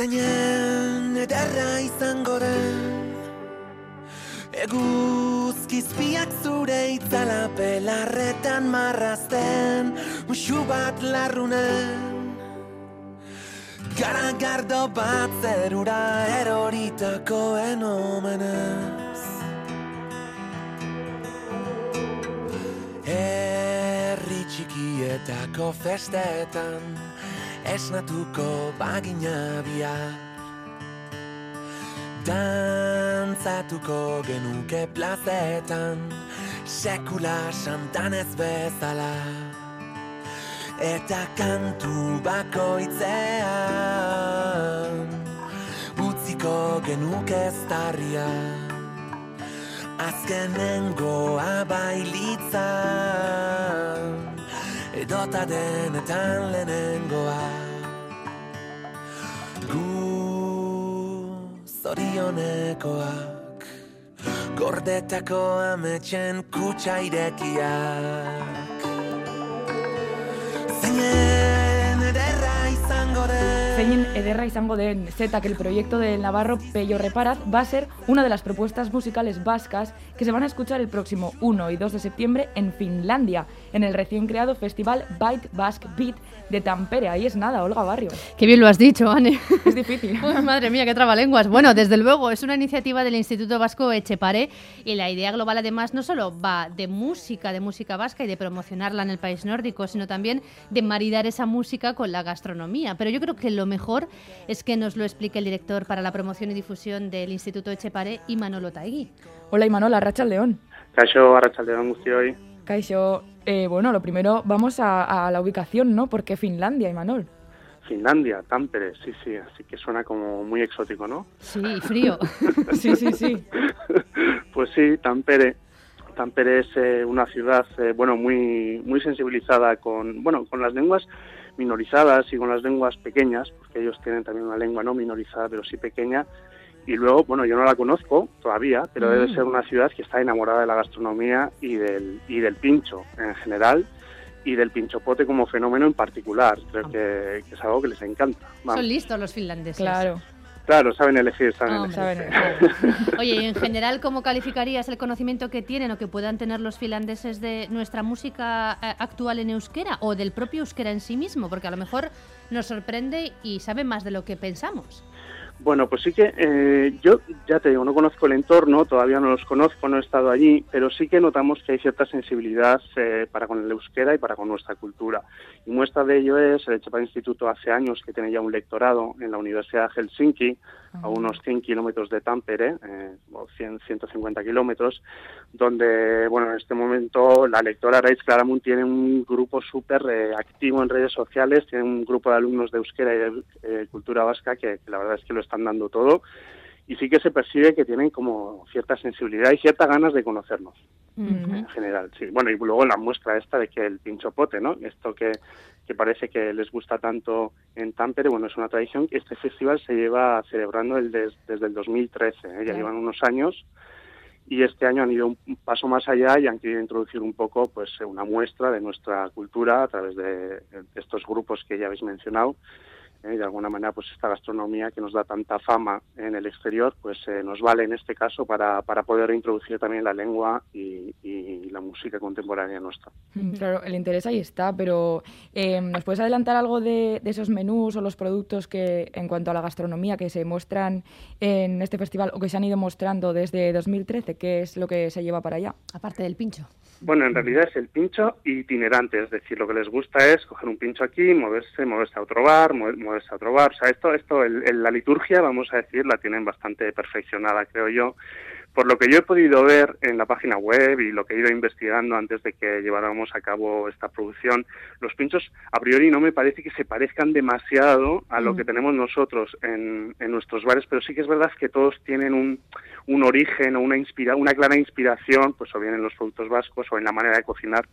Zeinen ederra izango den. Eguzkizpiak zure itzala pelarretan marrazten Muxu bat larrunen. Garagardo bat zerura eroritako enomenez. Herri txikietako festetan esnatuko bagina bia Dantzatuko genuke plazetan sekula santan ez bezala. Eta kantu bakoitzean utziko genuke estarria Azkenengoa bailitzan edota denetan lehenengoa zorionekoak Gordetako ametxen kutsa irekiak. Zinez Zeinen ederra izango den Z, que el proyecto del Navarro Pello Reparaz va a ser una de las propuestas musicales vascas que se van a escuchar el próximo 1 y 2 de septiembre en Finlandia, en el recién creado festival Bite Basque Beat de Tampere. Ahí es nada, Olga Barrio. Qué bien lo has dicho, Anne. Es difícil. Uy, madre mía, qué trabalenguas. Bueno, desde luego, es una iniciativa del Instituto Vasco Echepare y la idea global además no solo va de música, de música vasca y de promocionarla en el país nórdico, sino también de maridar esa música con la gastronomía. Pero yo creo que lo mejor es que nos lo explique el director para la promoción y difusión del Instituto Echepare, Imanol Taegui. Hola Imanol, Arracha León. Kaixo, Arratsaldeon guztioi. Kaixo, eh, bueno, lo primero vamos a, a la ubicación, ¿no? Porque Finlandia, Imanol. Finlandia, Tampere, sí, sí, así que suena como muy exótico, ¿no? Sí, frío. Sí, sí, sí. Pues sí, Tampere. Tampere es eh, una ciudad, eh, bueno, muy muy sensibilizada con, bueno, con las lenguas minorizadas y con las lenguas pequeñas, porque ellos tienen también una lengua no minorizada, pero sí pequeña. Y luego, bueno, yo no la conozco todavía, pero debe Mm. ser una ciudad que está enamorada de la gastronomía y del, y del pincho en general y del pinchopote como fenómeno en particular. Creo que, que es algo que les encanta. Vamos. Son listos los finlandeses. Claro. Claro, saben elegir, saben Hombre. elegir. Saben, Oye, y en general, ¿cómo calificarías el conocimiento que tienen o que puedan tener los finlandeses de nuestra música eh, actual en euskera o del propio euskera en sí mismo? Porque a lo mejor nos sorprende y saben más de lo que pensamos. Bueno, pues sí que eh, yo ya te digo, no conozco el entorno, todavía no los conozco, no he estado allí, pero sí que notamos que hay cierta sensibilidad eh, para con el euskera y para con nuestra cultura. Y muestra de ello es el Echepare Instituto hace años que tiene ya un lectorado en la Universidad de Helsinki, a unos 100 kilómetros de Tampere, eh, o 100, 150 kilómetros, donde, bueno, en este momento la lectora Raiz Claramunt tiene un grupo súper eh, activo en redes sociales, tiene un grupo de alumnos de euskera y de eh, cultura vasca que, que la verdad es que lo están dando todo y sí que se percibe que tienen como cierta sensibilidad y ciertas ganas de conocernos en general. Sí. Bueno, y luego la muestra esta de que el pinchopote, ¿no? Esto que, que parece que les gusta tanto en Tampere, bueno, es una tradición. Este festival se lleva celebrando el des- desde el 2013, ¿eh? ya Claro. llevan unos años y este año han ido un paso más allá y han querido introducir un poco pues una muestra de nuestra cultura a través de, de estos grupos que ya habéis mencionado ¿eh? de alguna manera pues esta gastronomía que nos da tanta fama en el exterior pues eh, nos vale en este caso para, para poder introducir también la lengua y, y la música contemporánea nuestra. Mm, Claro, el interés ahí está, pero eh, ¿nos puedes adelantar algo de, de esos menús o los productos que, en cuanto a la gastronomía, que se muestran en este festival o que se han ido mostrando desde 2013? ¿Qué es lo que se lleva para allá? Aparte del pincho. Bueno, en realidad es el pincho itinerante, es decir, lo que les gusta es coger un pincho aquí, moverse, moverse a otro bar, mover- moverse a otro bar. O sea, esto, esto, el- el- la liturgia, vamos a decir, la tienen bastante perfeccionada, creo yo. Por lo que yo he podido ver en la página web y lo que he ido investigando antes de que lleváramos a cabo esta producción, los pinchos a priori no me parece que se parezcan demasiado a lo Mm. que tenemos nosotros en, en nuestros bares, pero sí que es verdad que todos tienen un, un origen o una, inspira una clara inspiración, pues o bien en los productos vascos o en la manera de cocinar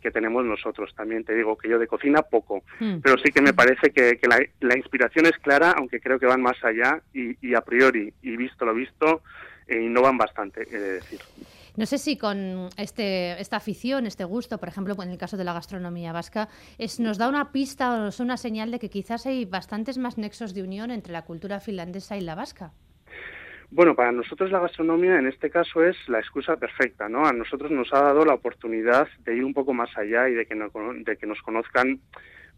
que tenemos nosotros. También te digo que yo de cocina poco, Mm. pero sí que me parece que, que la, la inspiración es clara, aunque creo que van más allá y, y a priori, y visto lo visto, eh, innovan bastante, he de decir. No sé si con este, esta afición, este gusto, por ejemplo, en el caso de la gastronomía vasca, es, nos da una pista o nos una señal de que quizás hay bastantes más nexos de unión entre la cultura finlandesa y la vasca. Bueno, para nosotros la gastronomía en este caso es la excusa perfecta, ¿no? A nosotros nos ha dado la oportunidad de ir un poco más allá y de que, de que nos conozcan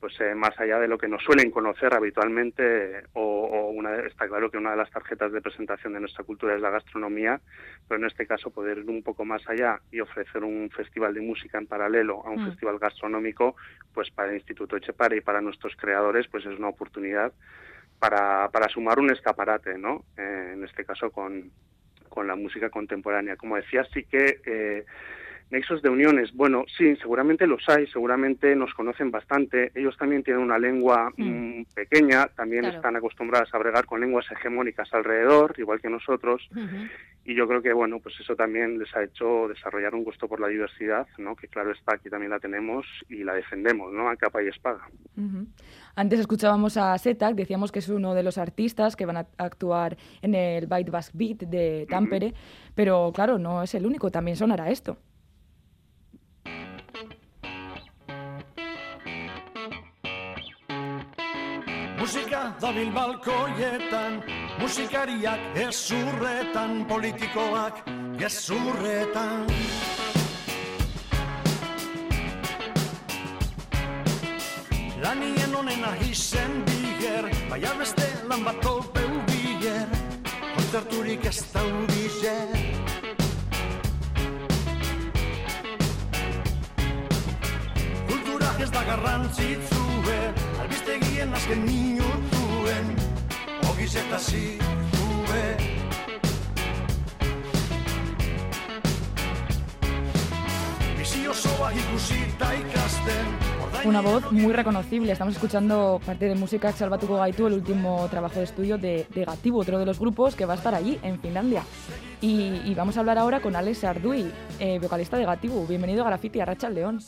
pues eh, más allá de lo que nos suelen conocer habitualmente o, una, está claro que una de las tarjetas de presentación de nuestra cultura es la gastronomía pero en este caso poder ir un poco más allá y ofrecer un festival de música en paralelo a un mm. festival gastronómico pues para el Instituto Echepare y para nuestros creadores pues es una oportunidad para, para sumar un escaparate no eh, en este caso con, con la música contemporánea como decía sí que eh, Nexos de uniones, bueno, sí, seguramente los hay, seguramente nos conocen bastante. Ellos también tienen una lengua mm. Mm, pequeña, también están acostumbradas a bregar con lenguas hegemónicas alrededor, igual que nosotros. Y yo creo que, bueno, pues eso también les ha hecho desarrollar un gusto por la diversidad, ¿no? Que claro está, aquí también la tenemos y la defendemos, ¿no? A capa y espada. Antes escuchábamos a Setak, decíamos que es uno de los artistas que van a actuar en el Bite Bask Beat de Tampere, pero claro, no es el único, también sonará esto. Musika dabil balkoietan, musikariak ezurretan, politikoak gezurretan. Honen ahizen biger, baina beste lan bat topeu biger, kontzerturik ez daudizer. Kultura ez da garrantzitzue, albistegien azken minutuen, ogiz eta zitue. Bizi osoa ikusita ikasten, Una voz muy reconocible. Estamos escuchando parte de música Salvatuko Gaitu, el último trabajo de estudio de, de Gatibu, otro de los grupos que va a estar allí, en Finlandia. Y, y vamos a hablar ahora con Alex Ardui, eh, vocalista de Gatibu. Bienvenido a Graffiti, a Racha León.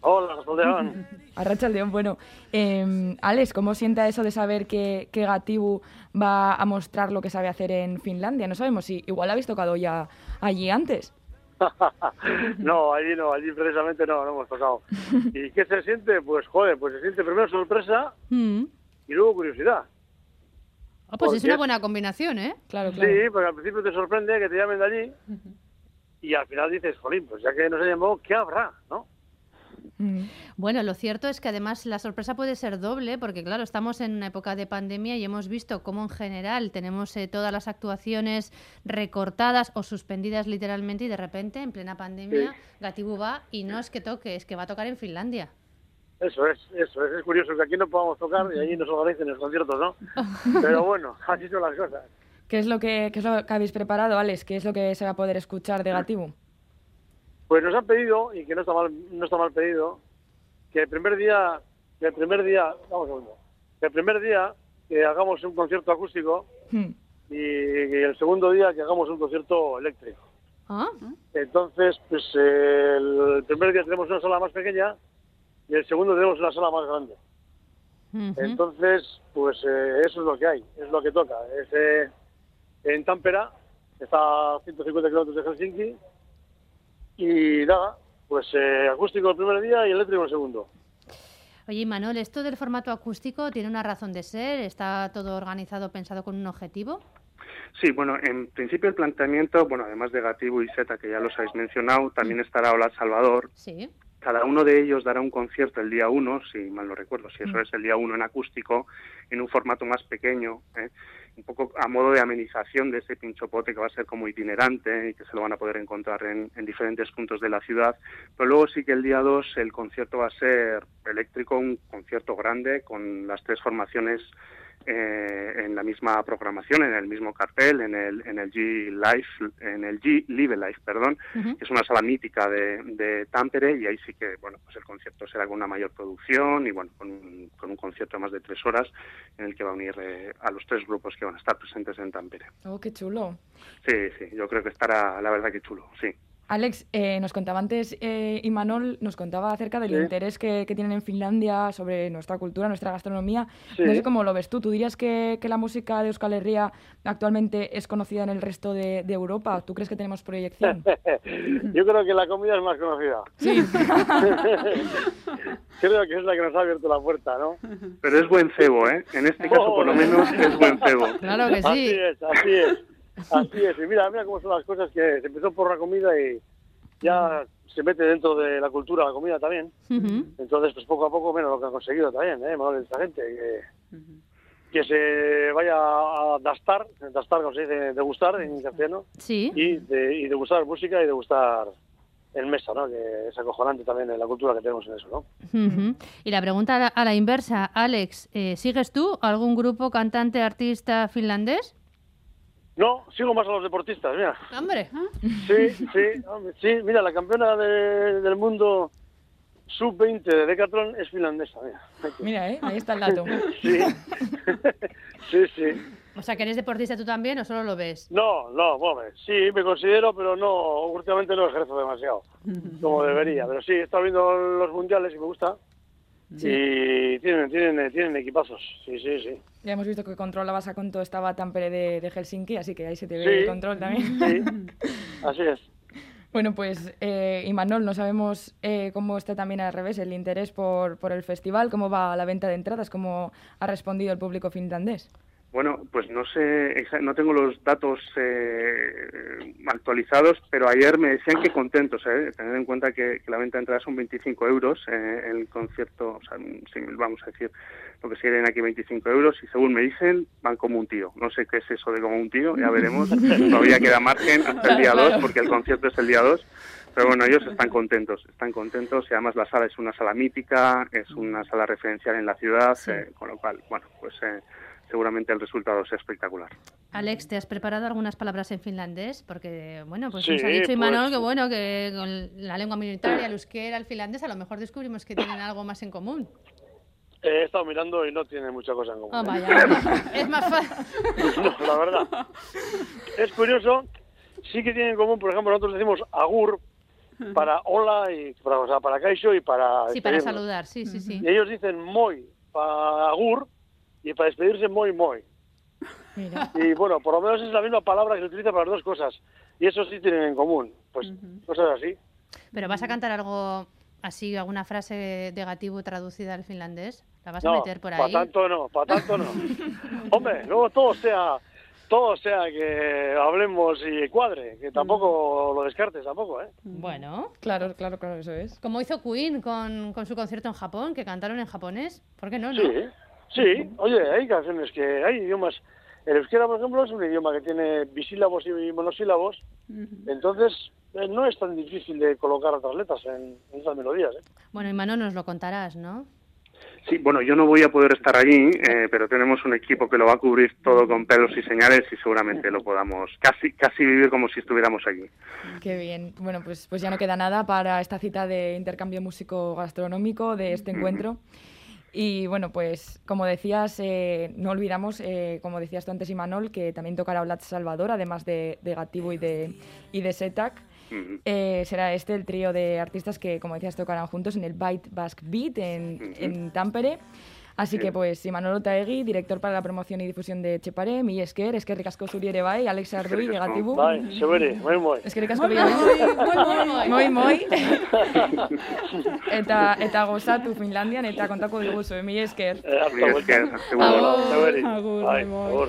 Hola, León. a Racha León, bueno. Eh, Alex, ¿cómo sienta eso de saber que, que Gatibu va a mostrar lo que sabe hacer en Finlandia? No sabemos si igual habéis tocado ya allí antes. no, allí no, allí precisamente no, no hemos tocado. ¿Y qué se siente? Pues joder, pues se siente primero sorpresa mm. y luego curiosidad. Ah, pues es una buena combinación, ¿eh? Claro, claro. Sí, porque al principio te sorprende que te llamen de allí y al final dices, jolín, pues ya que nos ha llamado, ¿qué habrá? ¿No? Mm. Bueno, lo cierto es que además la sorpresa puede ser doble, porque claro, estamos en una época de pandemia y hemos visto cómo en general tenemos eh, todas las actuaciones recortadas o suspendidas literalmente y de repente, en plena pandemia, Gatibu va y no es que toque, es que va a tocar en Finlandia. Eso es, eso es, es curioso que aquí no podamos tocar y allí nos organicen los conciertos, ¿no? Pero bueno, así son las cosas. ¿Qué es lo que, qué es lo que habéis preparado, Alex? ¿Qué es lo que se va a poder escuchar de Gatibu? Pues nos han pedido, y que no está mal, no está mal pedido, que el primer día, que el primer día, vamos a ver, que el primer día que hagamos un concierto acústico hmm. y, el segundo día que hagamos un concierto eléctrico. ¿Ah? Entonces, pues el primer día tenemos una sala más pequeña y el segundo tenemos una sala más grande. Entonces, pues eh, eso es lo que hay, es lo que toca. Es, eh, en Tampera, está a 150 kilómetros de Helsinki, y nada, pues eh, acústico el primer día y eléctrico el segundo. Oye, Manuel, ¿esto del formato acústico tiene una razón de ser? ¿Está todo organizado, pensado con un objetivo? Sí, bueno, en principio el planteamiento, bueno, además de Gatibu y Zeta, que ya los habéis mencionado, también estará Hola Salvador. Sí. Cada uno de ellos dará un concierto el día uno, si mal no recuerdo, si eso mm. es el día uno en acústico, en un formato más pequeño. ¿eh? un poco a modo de amenización de ese pinchopote que va a ser como itinerante y que se lo van a poder encontrar en, en diferentes puntos de la ciudad. Pero luego sí que el día 2 el concierto va a ser eléctrico, un concierto grande con las tres formaciones eh, en la misma programación, en el mismo cartel, en el, en el G Life, en el G Live Life, perdón, que es una sala mítica de, de Tampere y ahí sí que, bueno, pues el concierto será con una mayor producción y bueno, con un, con un concierto de más de tres horas en el que va a unir eh, a los tres grupos que van a estar presentes en Tampere. Oh, qué chulo. Sí, sí, yo creo que estará, la verdad que chulo, sí. Alex, eh, nos contaba antes, eh, Imanol nos contaba acerca del Sí. interés que, que tienen en Finlandia sobre nuestra cultura, nuestra gastronomía. Sí. No sé cómo lo ves tú. ¿Tú dirías que, que la música de Euskal Herria actualmente es conocida en el resto de, de Europa? ¿Tú crees que tenemos proyección? Yo creo que la comida es más conocida. Sí. creo que es la que nos ha abierto la puerta, ¿no? Pero es buen cebo, ¿eh? En este caso, por lo menos, es buen cebo. Claro que Así sí. es, así es. Así es. Y mira, mira cómo son las cosas que se empezó por la comida y ya se mete dentro de la cultura la comida también. Entonces, pues poco a poco, menos lo que han conseguido también, ¿eh? Manuel, esta gente. Que, que se vaya a dastar, dastar, como se dice, degustar en castellano, Sí. y, de, y degustar música y degustar en mesa, ¿no? Que es acojonante también en la cultura que tenemos en eso, ¿no? Y la pregunta a la, a la inversa, Alex, eh, ¿sigues tú algún grupo, cantante, artista finlandés? No, sigo más a los deportistas, mira. Hombre, Sí, sí, hombre, sí, mira, la campeona de- del mundo sub-20 de Decathlon es finlandesa, mira. Mira, ¿eh? ahí está el dato. Sí, sí, sí. o sea, que eres deportista tú también o solo lo ves? No, no, hombre, sí, me considero, pero no, últimamente no ejerzo demasiado, como debería. Pero sí, he estado viendo los mundiales y me gusta. Y tienen, tienen, tienen equipazos, sí, sí, sí. Ya hemos visto que controlabas a Conto estaba Tampere de, de Helsinki, así que ahí se te ve Sí. el control también. Sí, así es. Bueno, pues eh, Imanol, no sabemos eh, cómo está también al revés el interés por, por el festival, cómo va la venta de entradas, cómo ha respondido el público finlandés. Bueno, pues no sé, no tengo los datos eh, actualizados, pero ayer me decían que contentos, ¿eh? tener en cuenta que, que la venta de entradas son 25 euros, eh, el concierto, o sea, vamos a decir, lo que siguen aquí 25 euros, y según me dicen, van como un tío. No sé qué es eso de como un tío, ya veremos, todavía queda margen hasta el día 2, porque el concierto es el día 2. Pero bueno, ellos están contentos, están contentos y además la sala es una sala mítica, es una sala referencial en la ciudad, eh, con lo cual, bueno, pues eh, seguramente el resultado sea espectacular. Alex, ¿te has preparado algunas palabras en finlandés? Porque, bueno, pues Sí, nos ha dicho pues- Imanol que, bueno, que con la lengua minoritaria, el euskera, el finlandés, a lo mejor descubrimos que tienen algo más en común. He estado mirando y no tiene mucha cosa en común. Ah, ¿eh? vaya. es más fácil. No, la verdad. Es curioso, sí que tienen en común, por ejemplo, nosotros decimos agur para hola y para, o sea, para kaisho y para Sí, para saludar, sí, sí, sí. Y ellos dicen moi para agur y para despedirse moi moi. Mira. Y bueno, por lo menos es la misma palabra que se utiliza para las dos cosas. Y eso sí tienen en común. Pues cosas así. Pero vas a cantar algo así, alguna frase negativo traducida al finlandés. ¿La vas a No, meter por para ahí? tanto no, para tanto no. Hombre, luego todo sea todo sea que hablemos y cuadre, que tampoco lo descartes tampoco, ¿eh? Bueno, Claro, claro, claro, eso es. como hizo Queen con, con su concierto en Japón, que cantaron en japonés. ¿Por qué no? no? Sí, sí. Oye, hay canciones que hay idiomas. El euskera, por ejemplo, es un idioma que tiene bisílabos y monosílabos. Entonces, eh, no es tan difícil de colocar otras letras en, en esas melodías. ¿eh? Bueno, y Mano nos lo contarás, ¿no? Sí, bueno, yo no voy a poder estar allí, eh, pero tenemos un equipo que lo va a cubrir todo con pelos y señales y seguramente lo podamos casi casi vivir como si estuviéramos allí. Qué bien. Bueno, pues, pues ya no queda nada para esta cita de intercambio músico gastronómico de este encuentro. Y bueno, pues como decías, eh, no olvidamos, eh, como decías tú antes, Imanol, que también tocará Vlad Salvador, además de, de Gatibu y de, y de Setac. Eh, será este el trío de artistas que, como decías, tocarán juntos en el Byte Basque Beat en, en Tampere. Así que, pues, Imanol Otaegui, director para la promoción y difusión de Chepare, mi esker, esker ricasco zuri ere bai, Alex Ardui, Eskerrik asko. Gatibu. Bai, sebere, moi, moi. Eskerrik asko bioi. Moi, moi. eta, eta gozatu Finlandian eta kontako diguzu, mi esker. Eh, Mila vuelta. esker. Agur. Agur, moi, moi. agur.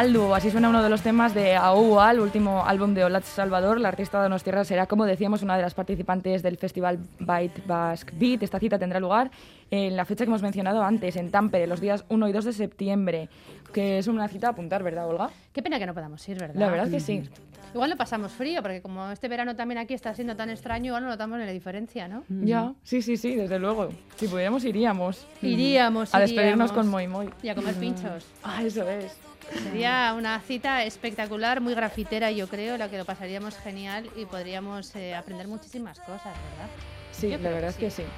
Así suena uno de los temas de AUA, el último álbum de Olat Salvador. La artista de Tierra será, como decíamos, una de las participantes del festival Byte Basque Beat. Esta cita tendrá lugar en la fecha que hemos mencionado antes, en Tampere, los días 1 y 2 de septiembre, que es una cita a apuntar, ¿verdad, Olga? Qué pena que no podamos ir, ¿verdad? La verdad es que sí. Igual no pasamos frío, porque como este verano también aquí está siendo tan extraño, igual no notamos la diferencia, ¿no? Ya, sí, sí, sí, desde luego. Si pudiéramos, iríamos. Iríamos, A despedirnos iríamos. con Moi Moi. Y a comer pinchos. Ah, eso es. Sería una cita espectacular, muy grafitera, yo creo, la que lo pasaríamos genial y podríamos eh, aprender muchísimas cosas, ¿verdad? Sí, Yo la verdad que es que sí.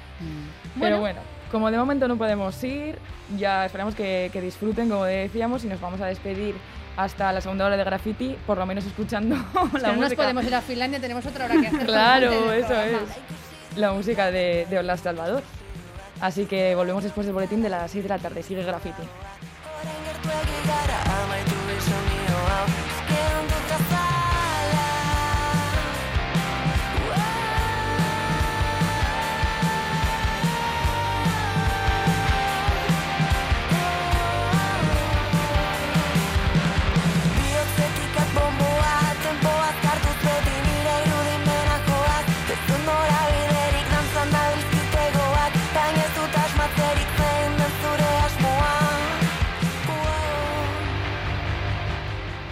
Bueno. Pero bueno, como de momento no podemos ir, ya esperamos que, que disfruten, como decíamos, y nos vamos a despedir hasta la segunda hora de graffiti, por lo menos escuchando Es la no nos música. podemos ir a Finlandia, tenemos otra hora que hacer. Claro, eso es. La música de, de Olas Salvador. Así que volvemos después del boletín de las 6 de la tarde. Sigue graffiti.